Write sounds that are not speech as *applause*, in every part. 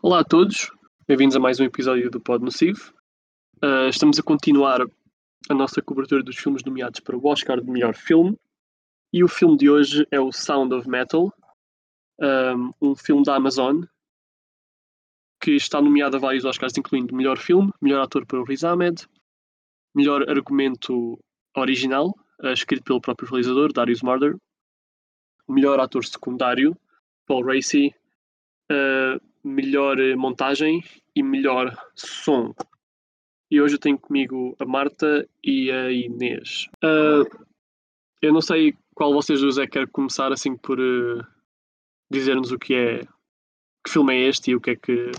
Olá a todos, bem-vindos a mais um episódio do Pod Nocivo. Uh, estamos a continuar a nossa cobertura dos filmes nomeados para o Oscar de melhor filme e o filme de hoje é o Sound of Metal, um, um filme da Amazon que está nomeado a vários Oscars, incluindo melhor filme, melhor ator para o Riz Ahmed, melhor argumento original, uh, escrito pelo próprio realizador, Darius Marder, melhor ator secundário, Paul Racy, uh, melhor montagem e melhor som. E hoje eu tenho comigo a Marta e a Inês. Uh, eu não sei qual vocês dois é que quer começar assim por uh, dizer-nos o que é, que filme é este e o que é que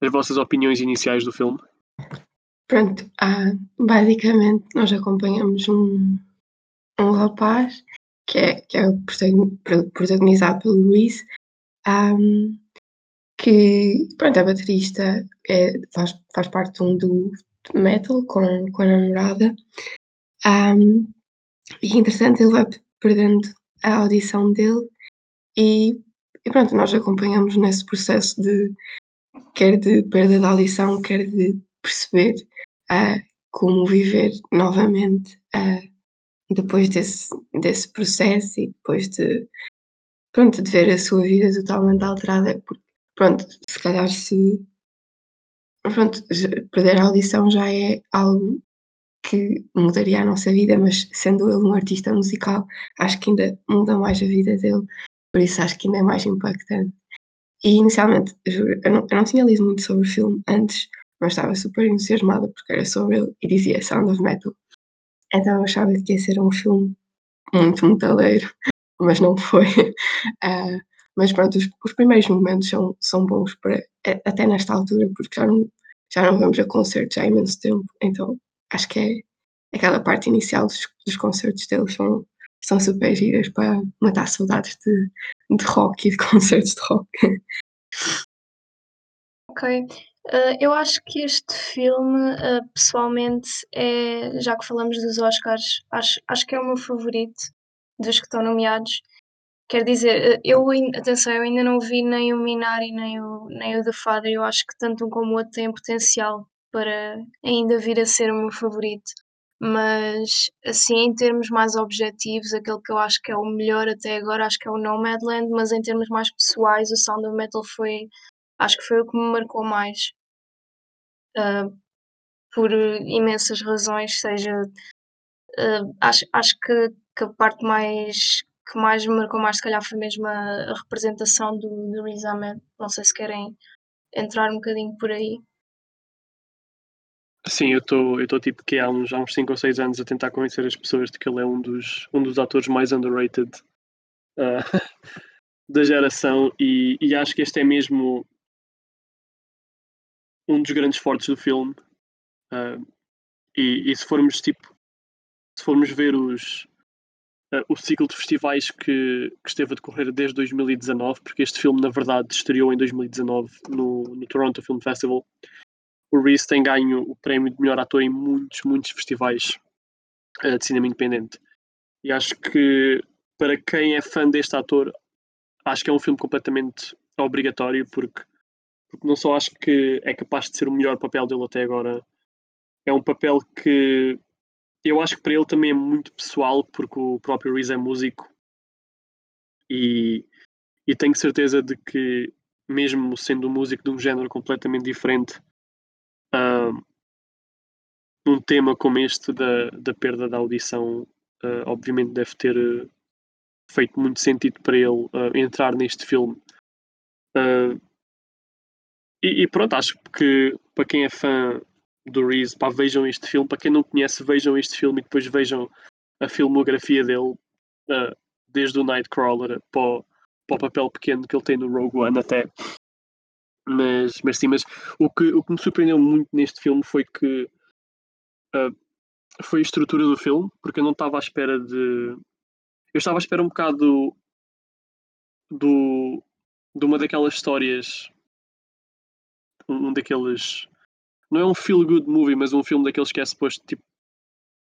as vossas opiniões iniciais do filme. Pronto, ah, basicamente nós acompanhamos um, um rapaz que é, que é protagonizado pelo Luís, um, que pronto, é baterista, é, faz, faz parte de um duo de metal com, com a namorada. Um, e interessante, ele vai perdendo a audição dele e, e pronto, nós acompanhamos nesse processo de quer de perda da audição, quer de perceber uh, como viver novamente uh, depois desse, desse processo e depois de, pronto, de ver a sua vida totalmente alterada, porque, pronto, se calhar se, pronto, perder a audição já é algo que mudaria a nossa vida, mas sendo ele um artista musical, acho que ainda muda mais a vida dele, por isso acho que ainda é mais impactante. E inicialmente, juro, eu não, eu não tinha lido muito sobre o filme antes, mas estava super entusiasmada porque era sobre ele e dizia Sound of Metal. Então eu achava que ia ser um filme muito metaleiro, mas não foi. Uh, *laughs* mas pronto, os, os, primeiros momentos são, são bons para, até nesta altura, porque já não, já não vamos a concertos há imenso tempo, então acho que é aquela parte inicial dos, dos concertos deles são, são super giras para matar saudades de, de rock e de *laughs* concertos de rock. Ok. Uh, eu acho que este filme, uh, pessoalmente, é, já que falamos dos Oscars, acho, acho que é o meu favorito dos que estão nomeados. Quer dizer, uh, eu, atenção, eu ainda não vi nem o Minari nem o, nem o The Father. Eu acho que tanto um como o outro têm potencial para ainda vir a ser o meu favorito. Mas, assim, em termos mais objetivos, aquele que eu acho que é o melhor até agora, acho que é o Nomadland, mas em termos mais pessoais, o Sound of Metal foi, acho que foi o que me marcou mais. Uh, por imensas razões, seja, uh, acho, acho que, que a parte mais que mais me marcou mais se calhar foi mesmo a, a representação do, do Riz Ahmed. Não sei se querem entrar um bocadinho por aí. Sim, eu estou eu tipo que há uns, há uns 5 ou 6 anos a tentar convencer as pessoas de que ele é um dos, um dos atores mais underrated uh, *laughs* da geração e, e acho que este é mesmo um dos grandes fortes do filme. Uh, e, e, se formos tipo se formos ver os uh, o ciclo de festivais que, que, esteve a decorrer desde 2019, porque este filme na verdade estreou em 2019 no, no Toronto Film Festival o Reese tem ganho o prémio de melhor ator em muitos, muitos festivais uh, de cinema independente. E acho que para quem é fã deste ator, acho que é um filme completamente obrigatório, porque, porque não só acho que é capaz de ser o melhor papel dele até agora, é um papel que eu acho que para ele também é muito pessoal, porque o próprio Reese é músico e, e tenho certeza de que, mesmo sendo músico de um género completamente diferente, uh, um tema como este da, da perda da audição, uh, obviamente deve ter uh, feito muito sentido para ele entrar neste filme. E, e, pronto, acho que para quem é fã do Reese, pá, vejam este filme. Para quem não conhece, vejam este filme e depois vejam a filmografia dele, desde o Nightcrawler para o, para o papel pequeno que ele tem no Rogue One até mas, mas sim, mas o que, o que me surpreendeu muito neste filme foi que uh, foi a estrutura do filme, porque eu não estava à espera de. Eu estava à espera um bocado do, de uma daquelas histórias. Um daqueles. Não é um feel good movie, mas um filme daqueles que é suposto tipo,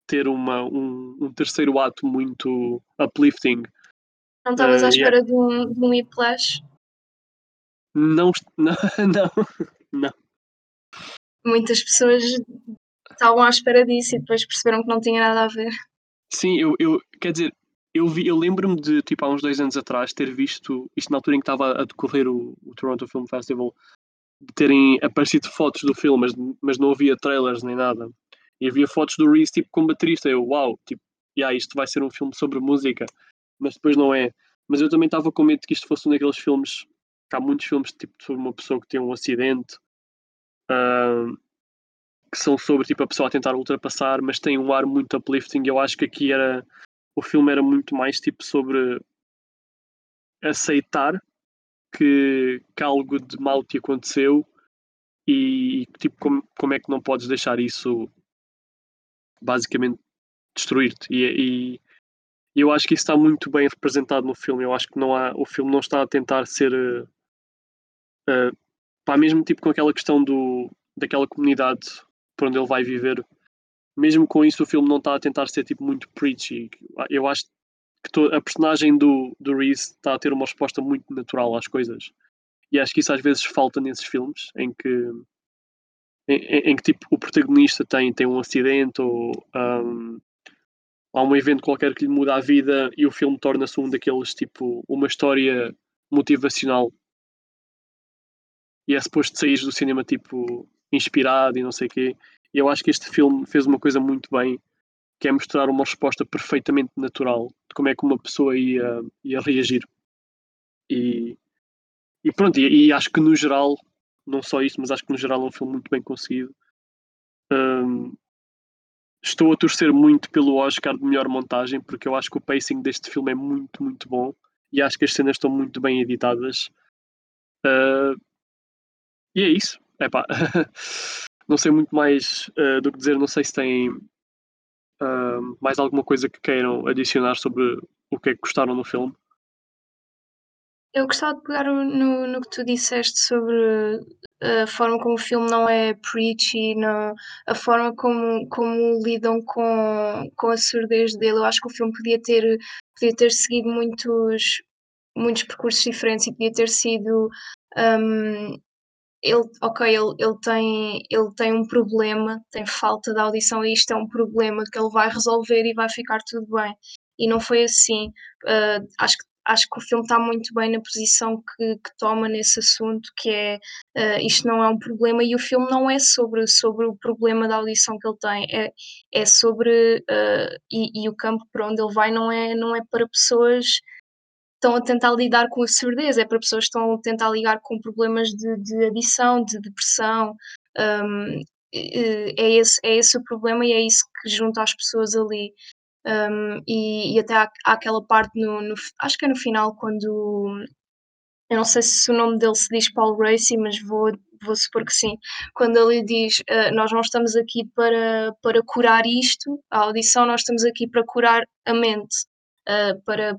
ter uma, um, um terceiro ato muito uplifting. Não estavas uh, à espera yeah. de um, de um whiplash? Não, *laughs* não, não, não. Muitas pessoas estavam à espera disso e depois perceberam que não tinha nada a ver. Sim, eu, eu quer dizer, eu, vi, eu lembro-me de, tipo, há uns dois anos atrás, ter visto, isto na altura em que estava a decorrer o, o Toronto Film Festival, terem aparecido fotos do filme, mas, mas não havia trailers nem nada. E havia fotos do Reese, tipo, com baterista. Eu, uau, tipo, yeah, isto vai ser um filme sobre música. Mas depois não é. Mas eu também estava com medo que isto fosse um daqueles filmes, que há muitos filmes, tipo, sobre uma pessoa que tem um acidente, uh, que são sobre, tipo, a pessoa a tentar ultrapassar, mas tem um ar muito uplifting. Eu acho que aqui era o filme era muito mais tipo sobre aceitar que, que algo de mal te aconteceu e tipo como, como é que não podes deixar isso basicamente destruir-te e, e, eu acho que isso está muito bem representado no filme eu acho que não há o filme não está a tentar ser uh, pá, mesmo tipo com aquela questão do daquela comunidade por onde ele vai viver mesmo com isso o filme não está a tentar ser tipo muito preachy. Eu acho a personagem do, do Reese está a ter uma resposta muito natural às coisas. E acho que isso às vezes falta nesses filmes, em que em, em que tipo o protagonista tem, tem um acidente ou um, há um evento qualquer que lhe muda a vida e o filme torna-se um daqueles tipo uma história motivacional e é suposto sair do cinema tipo inspirado e não sei o quê e eu acho que este filme fez uma coisa muito bem, que é mostrar uma resposta perfeitamente natural de como é que uma pessoa ia, ia reagir. E, e pronto, e, e, acho que no geral, não só isso, mas acho que no geral é um filme muito bem conseguido. Um, estou a torcer muito pelo Oscar de melhor montagem, porque eu acho que o pacing deste filme é muito, muito bom e acho que as cenas estão muito bem editadas. Uh, e é isso. Epá. *laughs* Não sei muito mais uh, do que dizer, não sei se têm uh, mais alguma coisa que queiram adicionar sobre o que é que gostaram no filme. Eu gostava de pegar no, no que tu disseste sobre a forma como o filme não é preachy, não, a forma como, como lidam com, com a surdez dele. Eu acho que o filme podia ter, podia ter seguido muitos, muitos percursos diferentes e podia ter sido um, ele, ok, ele, ele, tem, ele tem um problema, tem falta de audição e isto é um problema que ele vai resolver e vai ficar tudo bem. E não foi assim. Uh, acho, que, acho que o filme está muito bem na posição que, que toma nesse assunto, que é uh, isto não é um problema e o filme não é sobre, sobre o problema da audição que ele tem, é, é sobre uh, e, e o campo para onde ele vai não é, não é para pessoas estão a tentar lidar com a surdez, é para pessoas que estão a tentar lidar com problemas de, de adição, de depressão. Um, é, esse, é esse o problema e é isso que junta as pessoas ali. Um, e, e, até há, há, aquela parte no, no, acho que é no final quando eu não sei se o nome dele se diz Paul Racy, mas vou, vou supor que sim. Quando ele diz uh, nós não estamos aqui para, para curar isto, a audição, nós estamos aqui para curar a mente, uh, para,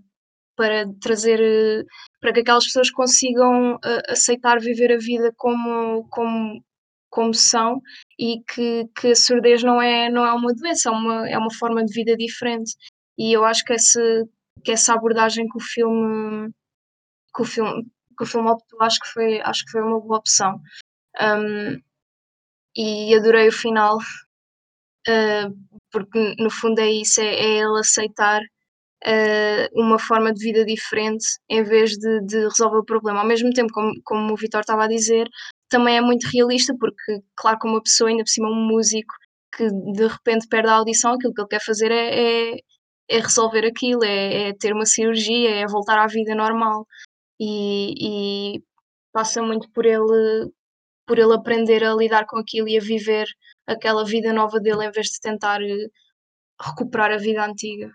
para trazer eh, para que aquelas pessoas consigam uh, aceitar viver a vida como, como, como são e que, que a surdez não é, não é uma doença, é uma, é uma forma de vida diferente. E eu acho que essa, que essa abordagem que o filme que o filme, que o filme optou, acho que foi, acho que foi uma boa opção. Um, e adorei o final, uh, porque no fundo é isso, é, é ele aceitar uh, uma forma de vida diferente em vez de, de, resolver o problema. Ao mesmo tempo, como, como o Vitor estava a dizer, também é muito realista, porque, claro, como uma pessoa, ainda por cima um músico, que de repente perde a audição, aquilo que ele quer fazer é, é, é resolver aquilo, é, é, ter uma cirurgia, é voltar à vida normal. E, e passa muito por ele por ele aprender a lidar com aquilo e a viver aquela vida nova dele em vez de tentar eh, recuperar a vida antiga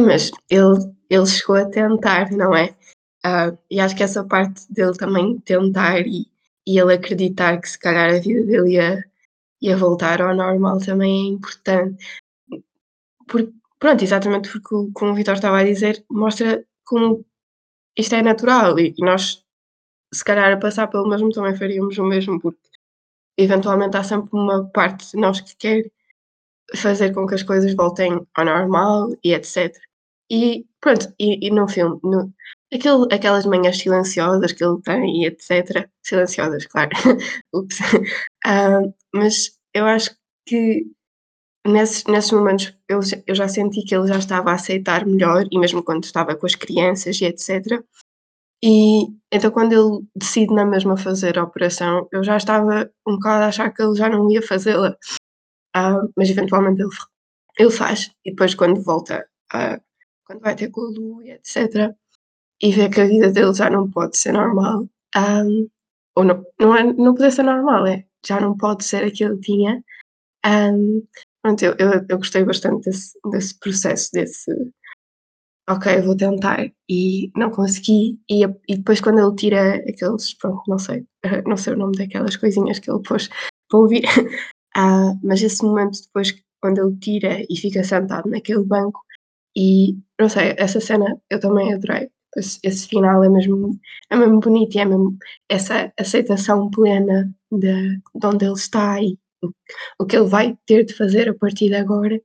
mas ele, ele chegou a tentar, não é? Uh, e acho que essa parte dele também tentar e, e ele acreditar que se calhar a vida dele ia, ia voltar ao normal também é importante. Por, pronto, exatamente porque, como o Vitor estava a dizer, mostra como isto é natural e, e nós, se calhar, a passar pelo mesmo também faríamos o mesmo, porque eventualmente há sempre uma parte de nós que quer fazer com que as coisas voltem ao normal e etc. E pronto, e, e no filme, no, aquele, aquelas manhãs silenciosas que ele tem, etc. Silenciosas, claro. *laughs* Ups. Uh, mas eu acho que nesses, nesses momentos eu, eu já senti que ele já estava a aceitar melhor, e mesmo quando estava com as crianças e etc. E então quando ele decide na mesma fazer a operação, eu já estava um bocado a achar que ele já não ia fazê-la. Uh, mas eventualmente ele, ele faz. E depois quando volta, uh, quando vai ter com a Lu e etc. E vê que a vida dele já não pode ser normal. Um, ah, ou não, não, é, não poder ser normal, é já não pode ser aquilo que tinha. Um, pronto, eu, eu, eu gostei bastante desse, desse processo, desse ok, vou tentar e não consegui e, e depois quando ele tira aqueles, pronto, não sei, *laughs* não sei o nome daquelas coisinhas que ele pôs para ouvir, uh, mas esse momento depois quando ele tira e fica sentado naquele banco e não sei, essa cena eu também adorei. Esse, esse final é mesmo, é mesmo bonito e é mesmo essa aceitação plena de, de onde ele está e o, o que ele vai ter de fazer a partir de agora.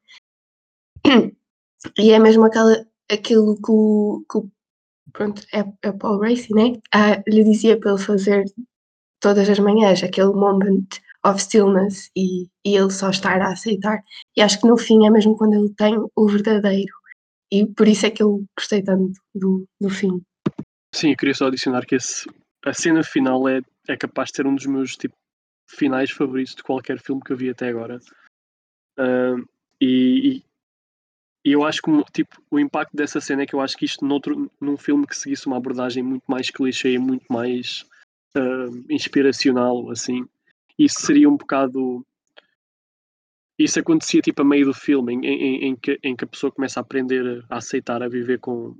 E é mesmo aquela, aquilo que o, que o pronto, é, é Paul Racy, né? Ah, lhe dizia para ele fazer todas as manhãs, aquele moment of stillness e, e ele só estar a aceitar. E acho que no fim é mesmo quando ele tem o verdadeiro. E por isso é que eu gostei tanto do, do fim. Sim, eu queria só adicionar que esse, a cena final é, é capaz de ser um dos meus tipo, finais favoritos de qualquer filme que eu vi até agora. Uh, e, e eu acho que tipo, o impacto dessa cena é que eu acho que isto noutro, num filme que seguisse uma abordagem muito mais clichê, muito mais uh, inspiracional, assim, isso seria um bocado. Isso acontecia tipo a meio do filme, em, em, em, que, em que a pessoa começa a aprender a aceitar, a viver com,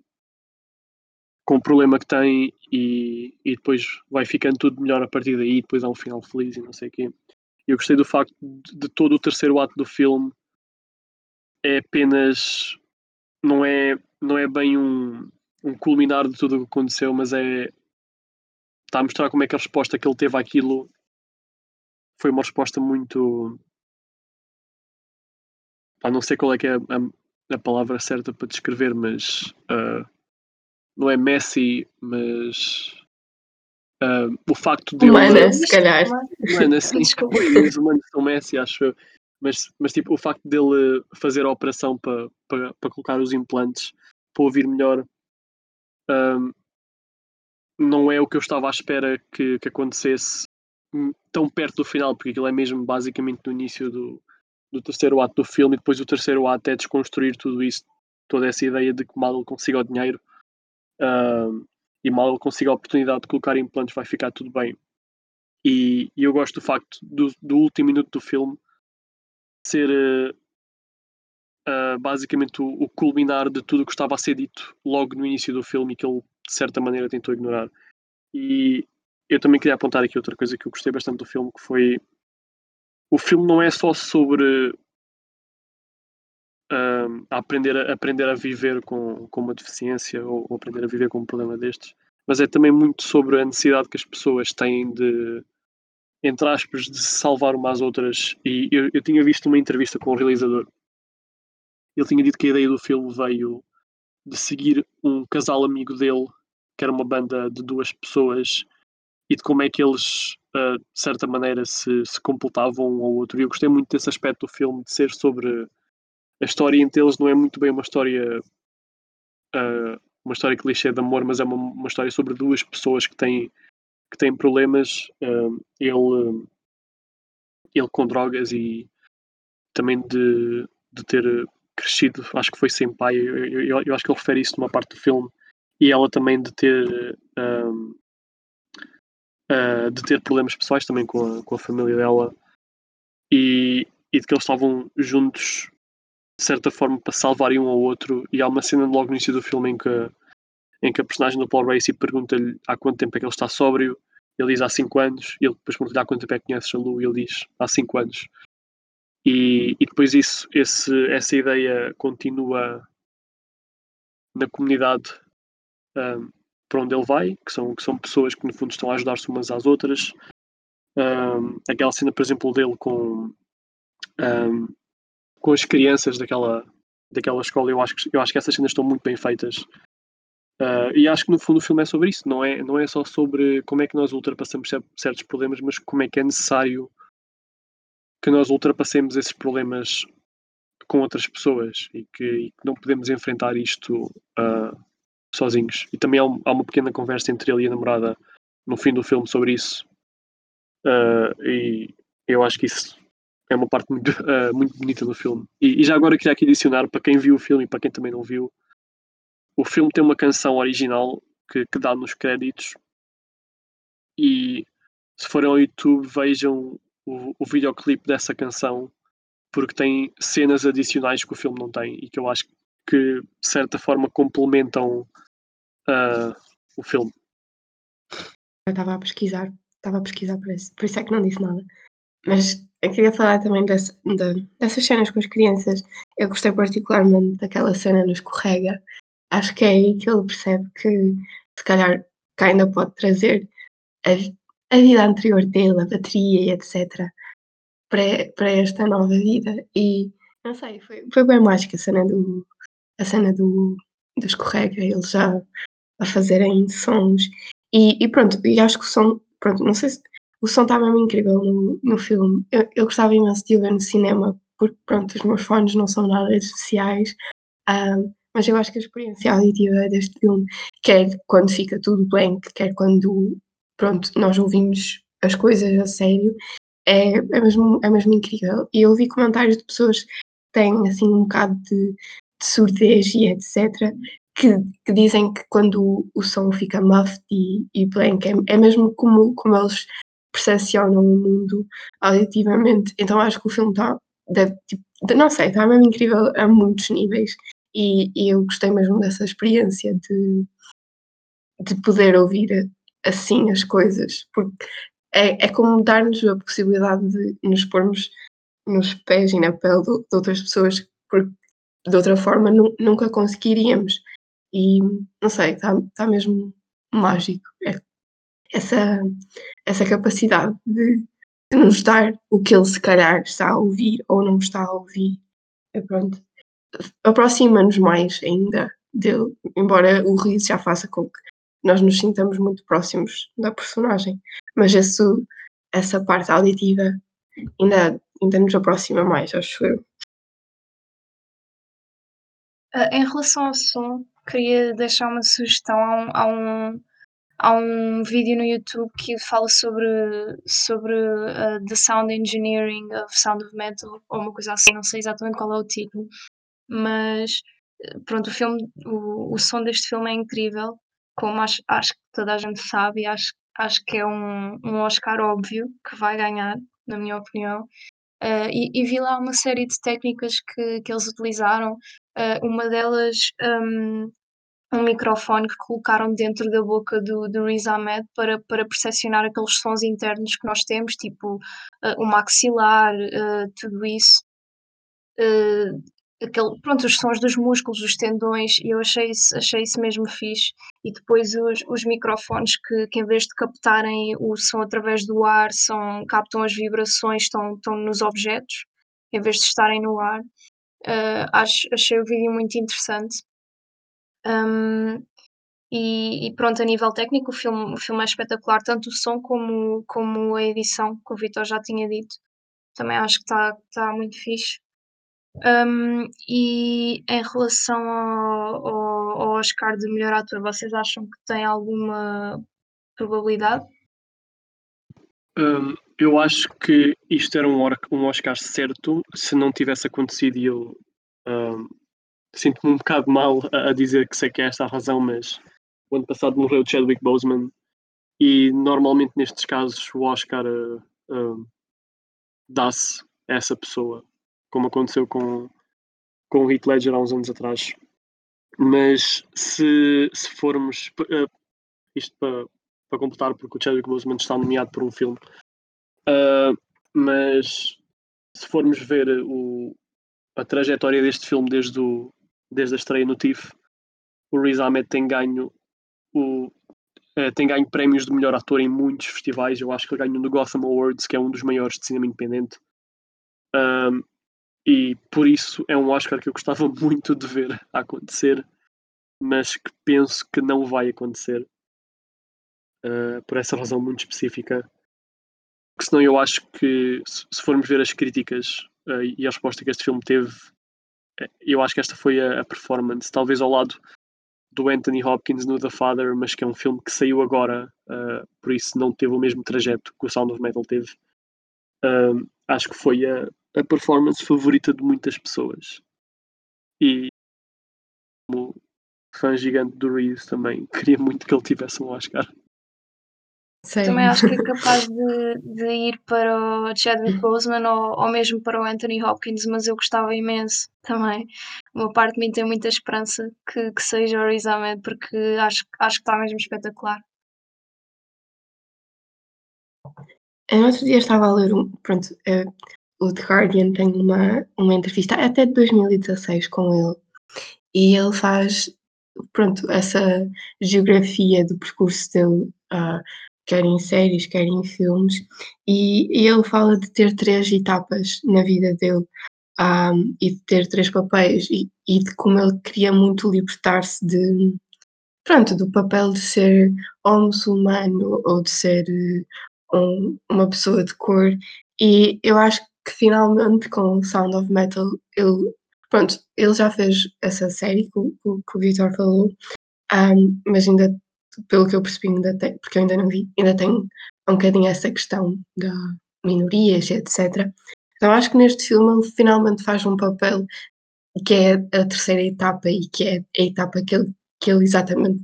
com o problema que tem e, e depois vai ficando tudo melhor a partir daí, depois há um final feliz e não sei o quê. Eu gostei do facto de, de todo o terceiro ato do filme é apenas não é não é bem um, um culminar de tudo o que aconteceu, mas é está a mostrar como é que a resposta que ele teve àquilo foi uma resposta muito ah, não sei qual é que é a, a, a palavra certa para descrever, mas uh, não é Messi, mas uh, o facto de humana, se calhar. Humana, sim, os humanos são Messi, acho eu. Mas, mas tipo, o facto dele fazer a operação para, para, para colocar os implantes para ouvir melhor um, não é o que eu estava à espera que, que acontecesse tão perto do final, porque aquilo é mesmo basicamente no início do, do terceiro ato do filme e depois o terceiro ato é desconstruir tudo isso, toda essa ideia de que mal ele consiga o dinheiro um, e mal ele consiga a oportunidade de colocar implantes vai ficar tudo bem. E, e eu gosto do facto do, do último minuto do filme ser uh, uh, basicamente o, o, culminar de tudo o que estava a ser dito logo no início do filme e que ele de certa maneira tentou ignorar. E eu também queria apontar aqui outra coisa que eu gostei bastante do filme, que foi o filme não é só sobre uh, aprender, a, aprender a viver com, com uma deficiência ou, ou aprender a viver com um problema destes, mas é também muito sobre a necessidade que as pessoas têm de entre aspas, de se salvar umas às outras. E eu, eu tinha visto uma entrevista com o realizador. Ele tinha dito que a ideia do filme veio de seguir um casal amigo dele, que era uma banda de duas pessoas, e de como é que eles, uh, de certa maneira, se, se completavam um ao outro. E eu gostei muito desse aspecto do filme, de ser sobre a história entre eles, não é muito bem uma história. Uh, uma história clichê de amor, mas é uma, uma história sobre duas pessoas que têm que tem problemas, uh, ele, ele com drogas e também de, de ter crescido, acho que foi sem pai, eu, eu, eu, acho que ele refere isso numa parte do filme, e ela também de ter uh, de ter problemas pessoais também com a, com a família dela e, e de que eles estavam juntos de certa forma para salvarem um ao outro e há uma cena logo no início do filme em que em que a personagem do Paul Racy pergunta-lhe há quanto tempo é que ele está sóbrio, ele diz há 5 anos, e ele depois pergunta-lhe há quanto tempo é que conheces a Lu, e ele diz há 5 anos. E, e depois isso, esse, essa ideia continua na comunidade um, para onde ele vai, que são, que são pessoas que no fundo estão a ajudar-se umas às outras. Um, aquela cena, por exemplo, dele com, um, com as crianças daquela, daquela escola, eu acho, que, eu acho que essas cenas estão muito bem feitas Uh, e acho que no fundo o filme é sobre isso, não é, não é só sobre como é que nós ultrapassamos certos problemas, mas como é que é necessário que nós ultrapassemos esses problemas com outras pessoas e que, e que não podemos enfrentar isto uh, sozinhos. E também há, há, uma pequena conversa entre ele e a namorada no fim do filme sobre isso. Uh, e eu acho que isso é uma parte muito, uh, *laughs* muito bonita do filme. E, e, já agora queria aqui adicionar para quem viu o filme e para quem também não viu, o filme tem uma canção original que, que dá nos créditos. E se forem ao YouTube, vejam o, o videoclipe dessa canção, porque tem cenas adicionais que o filme não tem e que eu acho que, de certa forma, complementam uh, o filme. Eu estava a pesquisar, estava a pesquisar por isso, por isso é que não disse nada. Mas eu queria falar também dessa, de, dessas cenas com as crianças. Eu gostei particularmente daquela cena no escorrega. Acho que é aí que ele percebe que se calhar que ainda pode trazer a, a vida anterior dele, a bateria e etc. Para, para esta nova vida. E não sei, foi, foi bem mágica a cena do, a cena do, do escorrega, eles já a fazerem sons. E, e pronto, e acho que o som, pronto, não sei se o som está mesmo incrível no, no filme. Eu, eu gostava imenso de o ver no cinema, porque pronto, os meus fones não são nada especiais. Um, mas eu acho que a experiência auditiva deste filme, quer quando fica tudo blank, quer quando pronto, nós ouvimos as coisas a sério, é, é, mesmo, é mesmo incrível. E eu ouvi comentários de pessoas que têm assim um bocado de, de surdez e etc. Que, que, dizem que quando o, o som fica muffed e, e blank é, é mesmo como, como eles percepcionam o mundo auditivamente. Então acho que o filme está, tipo, não sei, está mesmo incrível a muitos níveis. E, e, eu gostei mesmo dessa experiência de, de poder ouvir assim as coisas, porque é, é como dar-nos a possibilidade de nos pormos nos pés e na pele de, de outras pessoas, porque de outra forma nu, nunca conseguiríamos. E não sei, está tá mesmo mágico. É, essa, essa capacidade de, de, nos dar o que ele se calhar está a ouvir ou não está a ouvir. É pronto. Aproxima-nos mais ainda dele, embora o riso já faça com que nós nos sintamos muito próximos da personagem. Mas esse, essa parte auditiva ainda, ainda nos aproxima mais, acho eu. Uh, em relação ao som, queria deixar uma sugestão a um, a um, um vídeo no YouTube que fala sobre, sobre uh, The Sound Engineering of Sound of Metal, ou uma coisa assim, não sei exatamente qual é o título, mas pronto, o filme, o, o som deste filme é incrível como acho, acho que toda a gente sabe e acho, acho que é um, um Oscar óbvio que vai ganhar, na minha opinião. Uh, e, e, vi lá uma série de técnicas que, que eles utilizaram. Uh, uma delas, um, um microfone que colocaram dentro da boca do, do Riz Ahmed para, para percepcionar aqueles sons internos que nós temos, tipo uh, o maxilar, tudo isso aquele, pronto, os sons dos músculos, os tendões, eu achei isso, achei isso mesmo fixe. E depois os, os microfones que, que, em vez de captarem o som através do ar, são, captam as vibrações, estão, estão nos objetos, em vez de estarem no ar. Uh, acho, achei o vídeo muito interessante. Um, e, e, pronto, a nível técnico, o filme, o filme é espetacular, tanto o som como, como a edição, que o Vitor já tinha dito. Também acho que está tá muito fixe. Um, e em relação ao, ao, ao, Oscar de melhor ator, vocês acham que tem alguma probabilidade? Um, eu acho que isto era um, um, Oscar certo se não tivesse acontecido e eu um, sinto-me um bocado mal a, a, dizer que sei que é esta a razão, mas o ano passado morreu Chadwick Boseman e normalmente nestes casos o Oscar uh, dá-se a essa pessoa como aconteceu com, com o Heath Ledger há uns anos atrás. Mas se, se formos. Uh, isto para, para completar, porque o Chadwick Boseman está nomeado por um filme. Uh, mas se formos ver o, a trajetória deste filme desde, o, desde a estreia no TIFF, o Riz Ahmed tem ganho o, uh, tem ganho prémios de melhor ator em muitos festivais. Eu acho que ele ganhou no Gotham Awards, que é um dos maiores de cinema independente. Um, e por isso é um Oscar que eu gostava *laughs* muito de ver acontecer. mas que penso que não vai acontecer uh, por essa razão muito específica. Porque senão eu acho que se formos ver as críticas uh, e a resposta que este filme teve, eh, eu acho que esta foi a, a, performance, talvez ao lado do Anthony Hopkins no The Father, mas que é um filme que saiu agora, uh, por isso não teve o mesmo trajeto que o Sound of Metal teve. acho que foi a, a performance favorita de muitas pessoas. E como fã gigante do Reese também, queria muito que ele tivesse um Oscar. Sim. Também acho que é *laughs* capaz de, de ir para o Chadwick Boseman ou, ou mesmo para o Anthony Hopkins, mas eu gostava imenso também. Uma parte de mim tem muita esperança que, que seja o Riz Ahmed, porque acho, acho que está mesmo espetacular. Eu outro dia estava a ler um. Pronto, uh, o The Guardian tem uma, uma entrevista até de 2016 com ele e ele faz pronto, essa geografia do percurso dele, uh, quer em séries, quer em filmes, e, e, ele fala de ter três etapas na vida dele um, e de ter três papéis e, e de como ele queria muito libertar-se de pronto, do papel de ser ou muçulmano ou de ser um, uma pessoa de cor. E eu acho que finalmente com Sound of Metal ele pronto, ele já fez essa série que, que, que o Vitor falou, um, mas ainda, pelo que eu percebi, ainda tem, porque eu ainda não vi, ainda tem um bocadinho essa questão da minorias, etc. Então acho que neste filme ele finalmente faz um papel que é a terceira etapa e que é a etapa que ele, que ele exatamente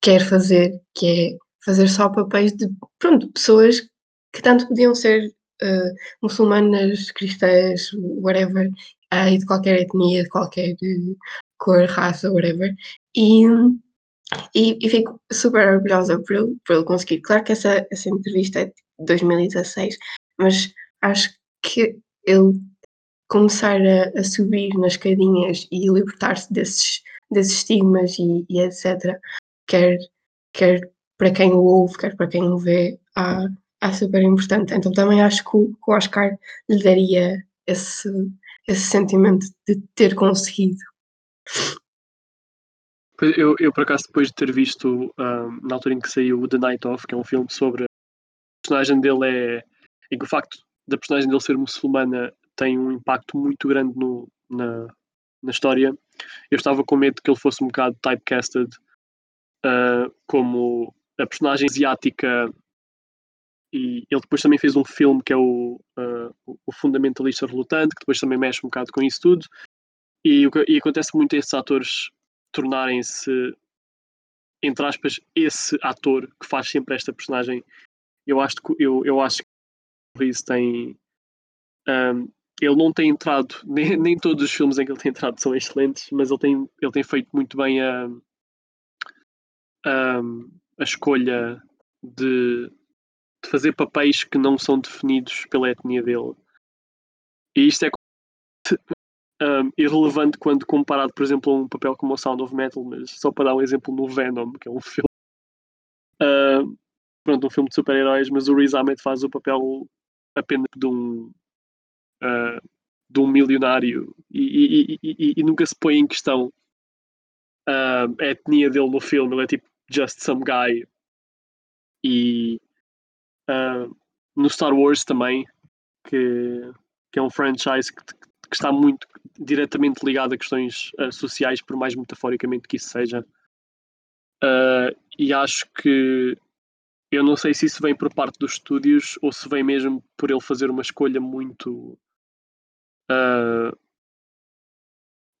quer fazer, que é fazer só papéis de pronto, pessoas que tanto podiam ser uh, muçulmanas, cristãs, whatever, uh, e de qualquer etnia, de qualquer cor, raça, whatever. E, e, e, fico super orgulhosa por ele, por ele conseguir. Claro que essa, essa entrevista é de 2016, mas acho que ele começar a, a subir nas escadinhas e libertar-se desses, desses estigmas e, e, etc., quer, quer para quem o ouve, quer para quem o vê, há, há super importante. Então também acho que o, que o Oscar lhe daria esse, esse sentimento de ter conseguido. Eu, eu por acaso, depois de ter visto um, na altura em que saiu The Night Of, que é um filme sobre a personagem dele é. e que o facto da personagem dele ser muçulmana tem um impacto muito grande no, na, na história. Eu estava com medo que ele fosse um bocado typecasted uh, como a personagem asiática e ele depois também fez um filme que é o, uh, o Fundamentalista Relutante, que depois também mexe um bocado com isso tudo. E, e acontece muito a esses atores tornarem-se, entre aspas, esse ator que faz sempre esta personagem. Eu acho que, eu, eu acho que o Reese tem. Um, ele não tem entrado, *laughs* nem, nem todos os filmes em que ele tem entrado são excelentes, mas ele tem, ele tem feito muito bem a, a, a escolha de de fazer papéis que não são definidos pela etnia dele. E isto é um, irrelevante quando comparado, por exemplo, a um papel como o Sound of Metal, mas só para dar um exemplo no Venom, que é um *laughs* filme. Uh, pronto, um filme de super-heróis, mas o Riz Ahmed faz o papel apenas de um. Uh, de um milionário e, e, e, e, nunca se põe em questão uh, a etnia dele no filme, ele é tipo just some guy e no Star Wars também, que, que é um franchise que, que, está muito diretamente ligado a questões uh, sociais, por mais metaforicamente que isso seja. Uh, e acho que eu não sei se isso vem por parte dos estúdios ou se vem mesmo por ele fazer uma escolha muito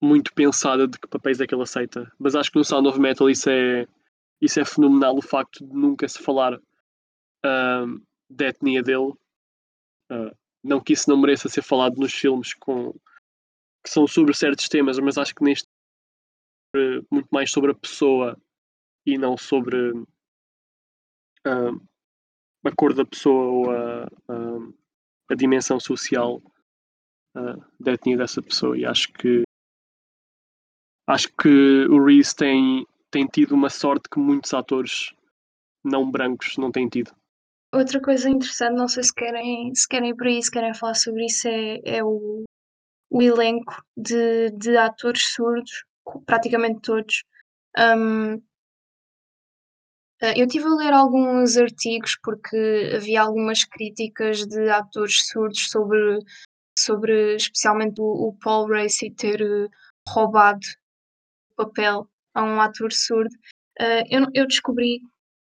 muito pensada de que papéis é que ele aceita. Mas acho que no Sound of Metal isso é, isso é fenomenal, o facto de nunca se falar uh, da etnia dele. Uh, não que isso não mereça ser falado nos filmes com, que são sobre certos temas, mas acho que neste uh, muito mais sobre a pessoa e não sobre uh, a cor da pessoa ou a, a, a dimensão social da etnia dessa pessoa. E acho que acho que o Reese tem, tem tido uma sorte que muitos atores não brancos não têm tido. Outra coisa interessante, não sei se querem, se querem por aí, se querem falar sobre isso, é, é o, o elenco de, de atores surdos, praticamente todos, Um, ah, eu tive a ler alguns artigos porque havia algumas críticas de atores surdos sobre, sobre especialmente o, o Paul Racy ter uh, roubado o papel a um ator surdo. Uh, eu, eu, descobri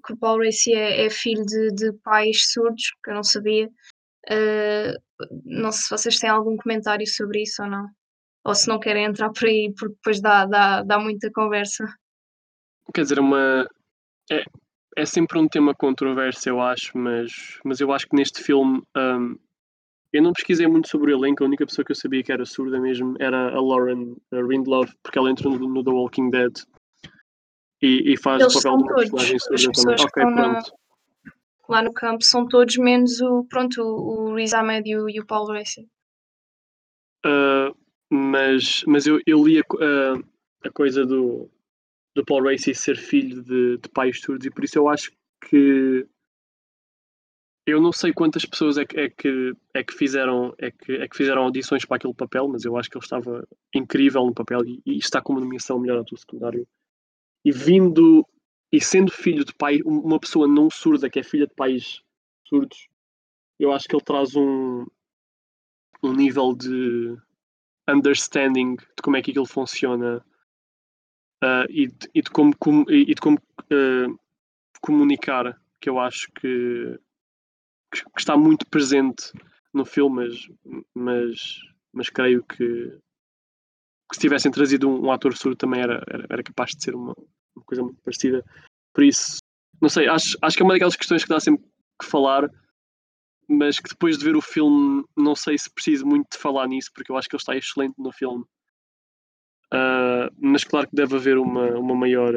que o Paul Racy é, é filho de, de, pais surdos, que eu não sabia. Uh, não sei se vocês têm algum comentário sobre isso ou não. Ou se não querem entrar por aí, porque depois dá, dá, dá muita conversa. Quer dizer, uma. É, é sempre um tema controverso, eu acho, mas, mas eu acho que neste filme. Um, eu não pesquisei muito sobre o elenco, a única pessoa que eu sabia que era surda mesmo era a Lauren Rindlove, porque ela entrou no, no The Walking Dead e, e faz Eles o papel de uma personagem surda também. Ok, na, pronto. Lá no campo são todos menos o, pronto, o, Riz Ahmed e o, e o Paul Racy. Uh, mas, mas eu, eu li a, uh, a coisa do, do Paul Racy ser filho de, de pais surdos e por isso eu acho que eu não sei quantas pessoas é que, é que, é que, fizeram, é que, é que fizeram audições para aquele papel, mas eu acho que ele estava incrível no papel e, e está com uma nomeação melhor ator secundário. E vindo e sendo filho de pai, uma pessoa não surda que é filha de pais surdos, eu acho que ele traz um, um nível de understanding de como é que aquilo funciona uh, e, de, e, de, como, com, e de como uh, comunicar, que eu acho que, que, está muito presente no filme, mas, mas, mas creio que, que se tivessem trazido um, um ator surdo também era, era, era, capaz de ser uma, uma coisa muito parecida. Por isso, não sei, acho, acho que é uma daquelas questões que dá sempre que falar, mas que depois de ver o filme não sei se preciso muito de falar nisso, porque eu acho que ele está excelente no filme. Uh, mas claro que deve haver uma, uma maior.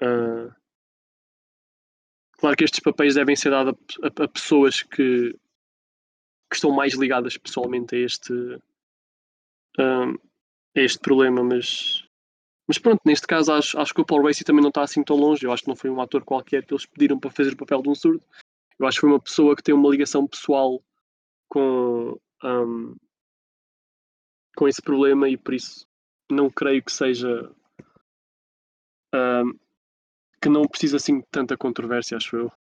Uh, claro que estes papéis devem ser dados a, a, a, pessoas que, que estão mais ligadas pessoalmente a este, a este problema, mas, mas pronto, neste caso acho, acho que o Paul Racy também não está assim tão longe. Eu acho que não foi um ator qualquer que eles pediram para fazer o papel de um surdo. Eu acho que foi uma pessoa que tem uma ligação pessoal com, um, com esse problema e por isso não creio que seja uh, que não precisa assim de tanta controvérsia, acho eu.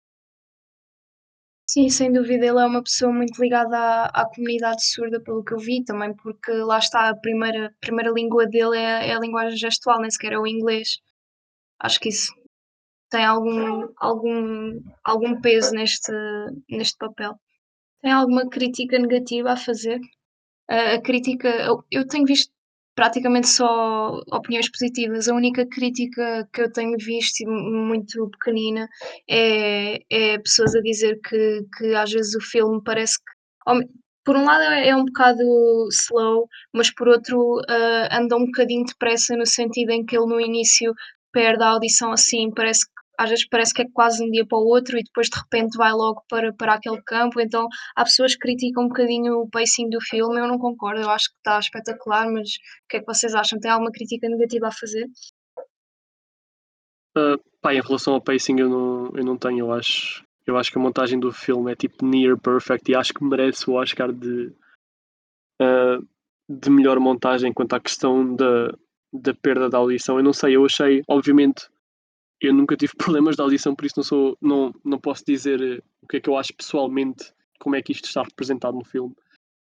Sim, sem dúvida, ele é uma pessoa muito ligada à, à comunidade surda, pelo que eu vi, também porque lá está, a primeira, primeira língua dele é, é a linguagem gestual, nem sequer é o inglês. Acho que isso tem algum, algum, algum peso neste, neste papel. Tem alguma crítica negativa a fazer? a crítica, eu tenho visto praticamente só opiniões positivas. A única crítica que eu tenho visto, muito pequenina, é, é pessoas a dizer que, que às vezes o filme parece que. Por um lado é, é um bocado slow, mas por outro uh, anda um bocadinho depressa no sentido em que ele no início perde a audição assim, parece que às vezes parece que é quase um dia para o outro e depois de repente vai logo para, para aquele campo. Então há pessoas que criticam um bocadinho o pacing do filme. Eu não concordo, eu acho que está espetacular, mas o que é que vocês acham? Tem alguma crítica negativa a fazer? Uh, pá, em relação ao pacing eu não, eu não tenho, eu acho. Eu acho que a montagem do filme é tipo near perfect e acho que merece o Oscar de, uh, de melhor montagem quanto à questão da, da perda da audição. Eu não sei, eu achei, obviamente, eu nunca tive *laughs* problemas de audição, por isso não, sou, não, não posso dizer eh, o que é que eu acho pessoalmente, como é que isto está representado no filme.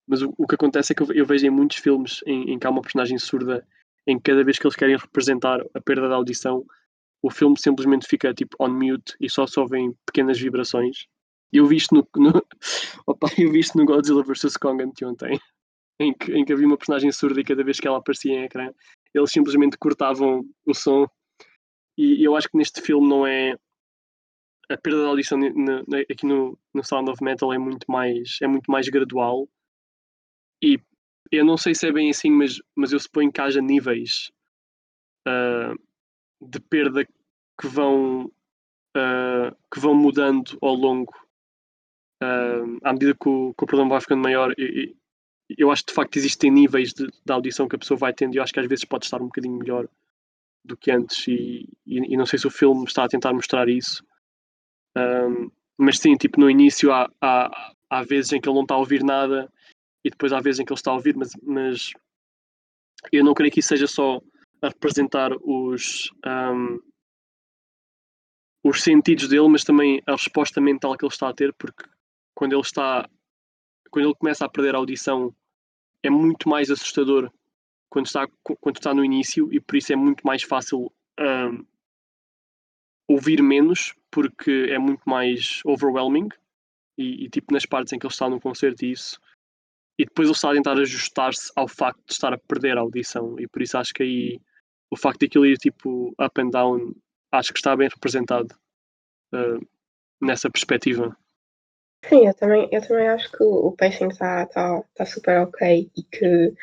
Mas o, o que acontece é que eu, vejo em muitos filmes em, em que há uma personagem surda, em que cada vez que eles querem representar a perda da audição, o filme simplesmente fica tipo on mute e só se ouvem pequenas vibrações. Eu vi isto no, *laughs* no, opa, eu vi isto no Godzilla vs. Kong anteontem, *laughs* em que, em que havia uma personagem surda e cada vez que ela aparecia em ecrã, eles simplesmente cortavam o som e eu acho que neste filme não é. A perda da audição aqui no, no Sound of Metal é muito mais, é muito mais gradual. E eu não sei se é bem assim, mas, mas eu suponho que haja níveis uh, de perda que vão, uh, que vão mudando ao longo uh, à medida que o, que o problema vai ficando maior. E, eu acho que de facto existem níveis de, de audição que a pessoa vai tendo e eu acho que às vezes pode estar um bocadinho melhor do que antes e, e, e, não sei se o filme está a tentar mostrar isso. Um, mas sim, tipo no início há, há, há vezes em que ele não está a ouvir nada e depois há vezes em que ele está a ouvir mas, mas eu não creio que isso seja só a representar os, um, os sentidos dele, mas também a resposta mental que ele está a ter, porque quando ele está quando ele começa a perder a audição é muito mais assustador quando está, quando está no início e por isso é muito mais fácil um, ouvir menos porque é muito mais overwhelming e, e, tipo nas partes em que ele está no concerto e isso e depois ele está a tentar ajustar-se ao facto de estar a perder a audição e por isso acho que aí o facto de aquilo ir tipo up and down acho que está bem representado uh, nessa perspectiva Sim, eu também, eu também acho que o, pacing está tá, tá super ok e que.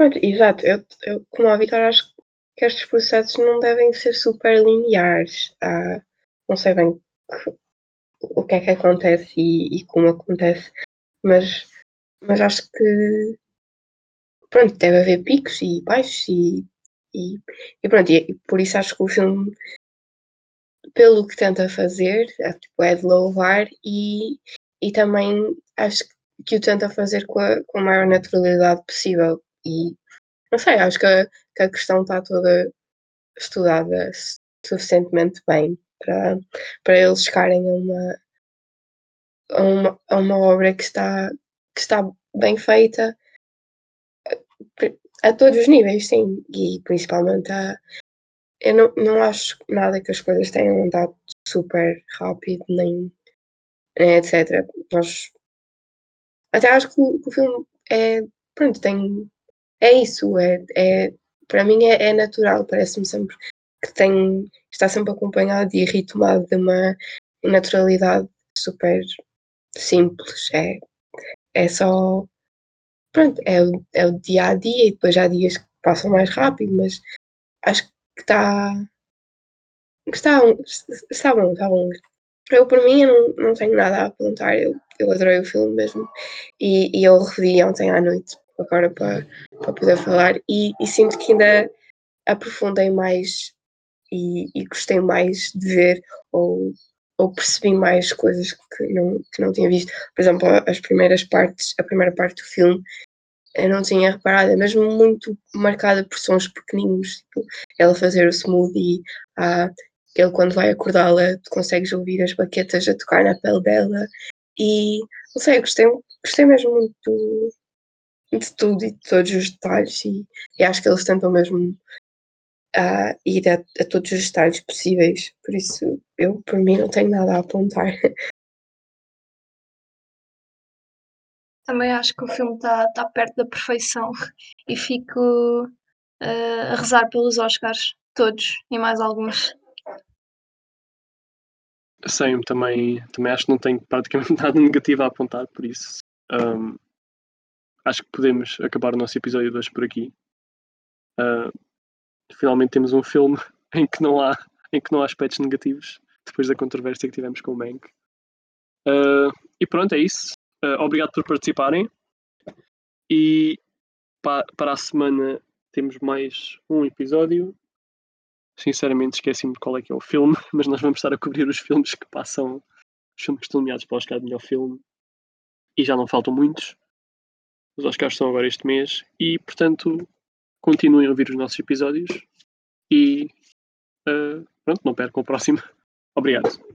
Pronto, exato, eu, eu como a Vitória acho que estes processos não devem ser super lineares. Ah, não sei bem que, o que é que acontece e, e, como acontece, mas, mas acho que pronto, deve haver picos e baixos e, e, e pronto, e, por isso acho que o filme pelo que tenta fazer é, tipo, é de louvar e, e também acho que o tenta fazer com a, com a maior naturalidade possível. E não sei, acho que a, que a questão está toda estudada suficientemente bem para, para eles chegarem a uma, a uma, a uma obra que está, que está bem feita a, a todos os níveis, sim, e principalmente a. Eu não, não acho nada que as coisas tenham andado super rápido, nem né, etc. Nós até acho que o, o, filme é pronto, tem é isso, é, é para mim é, é natural, parece-me sempre que tem, está sempre acompanhado e ritmado de uma naturalidade super simples. É, é só pronto, é o, é o dia a dia e depois há dias que passam mais rápido, mas acho que está está, está bom, está bom. Eu, por mim, não, não tenho nada a apontar. Eu, eu adorei o filme mesmo. E, e eu revi ontem à noite, agora para, para poder falar. E, e sinto que ainda aprofundei mais e, e, gostei mais de ver ou, ou percebi mais coisas que não, que não tinha visto. Por exemplo, as primeiras partes, a primeira parte do filme, eu não tinha reparado, é mesmo muito marcada por sons pequeninos, tipo, ela fazer o smoothie, a ele quando vai acordá-la, tu consegues ouvir as baquetas a tocar na pele dela e não sei, gostei, gostei mesmo muito de tudo e de todos os detalhes e, e acho que eles tentam mesmo uh, ir a, a, todos os detalhes possíveis, por isso eu por mim não tenho nada a apontar. *laughs* Também acho que o filme está tá perto da perfeição e fico uh, a rezar pelos Oscars, todos e mais alguns. Sim, também, também acho que não tenho praticamente *laughs* nada negativo a apontar, por isso um, acho que podemos acabar o nosso episódio de hoje por aqui. Uh, finalmente temos um filme *laughs* em que não há, em que não há aspectos negativos depois da controvérsia que tivemos com o Mank. Uh, e pronto, é isso. Uh, obrigado por participarem. E pa para a semana temos mais um episódio sinceramente esqueci-me qual é que é o filme, *laughs* mas nós vamos estar a cobrir os filmes que passam, os filmes que estão nomeados para o Oscar de melhor filme, e já não faltam muitos. Os Oscars são agora este mês, e portanto continuem a ouvir os nossos episódios e uh, pronto, não percam o próximo. *laughs* Obrigado.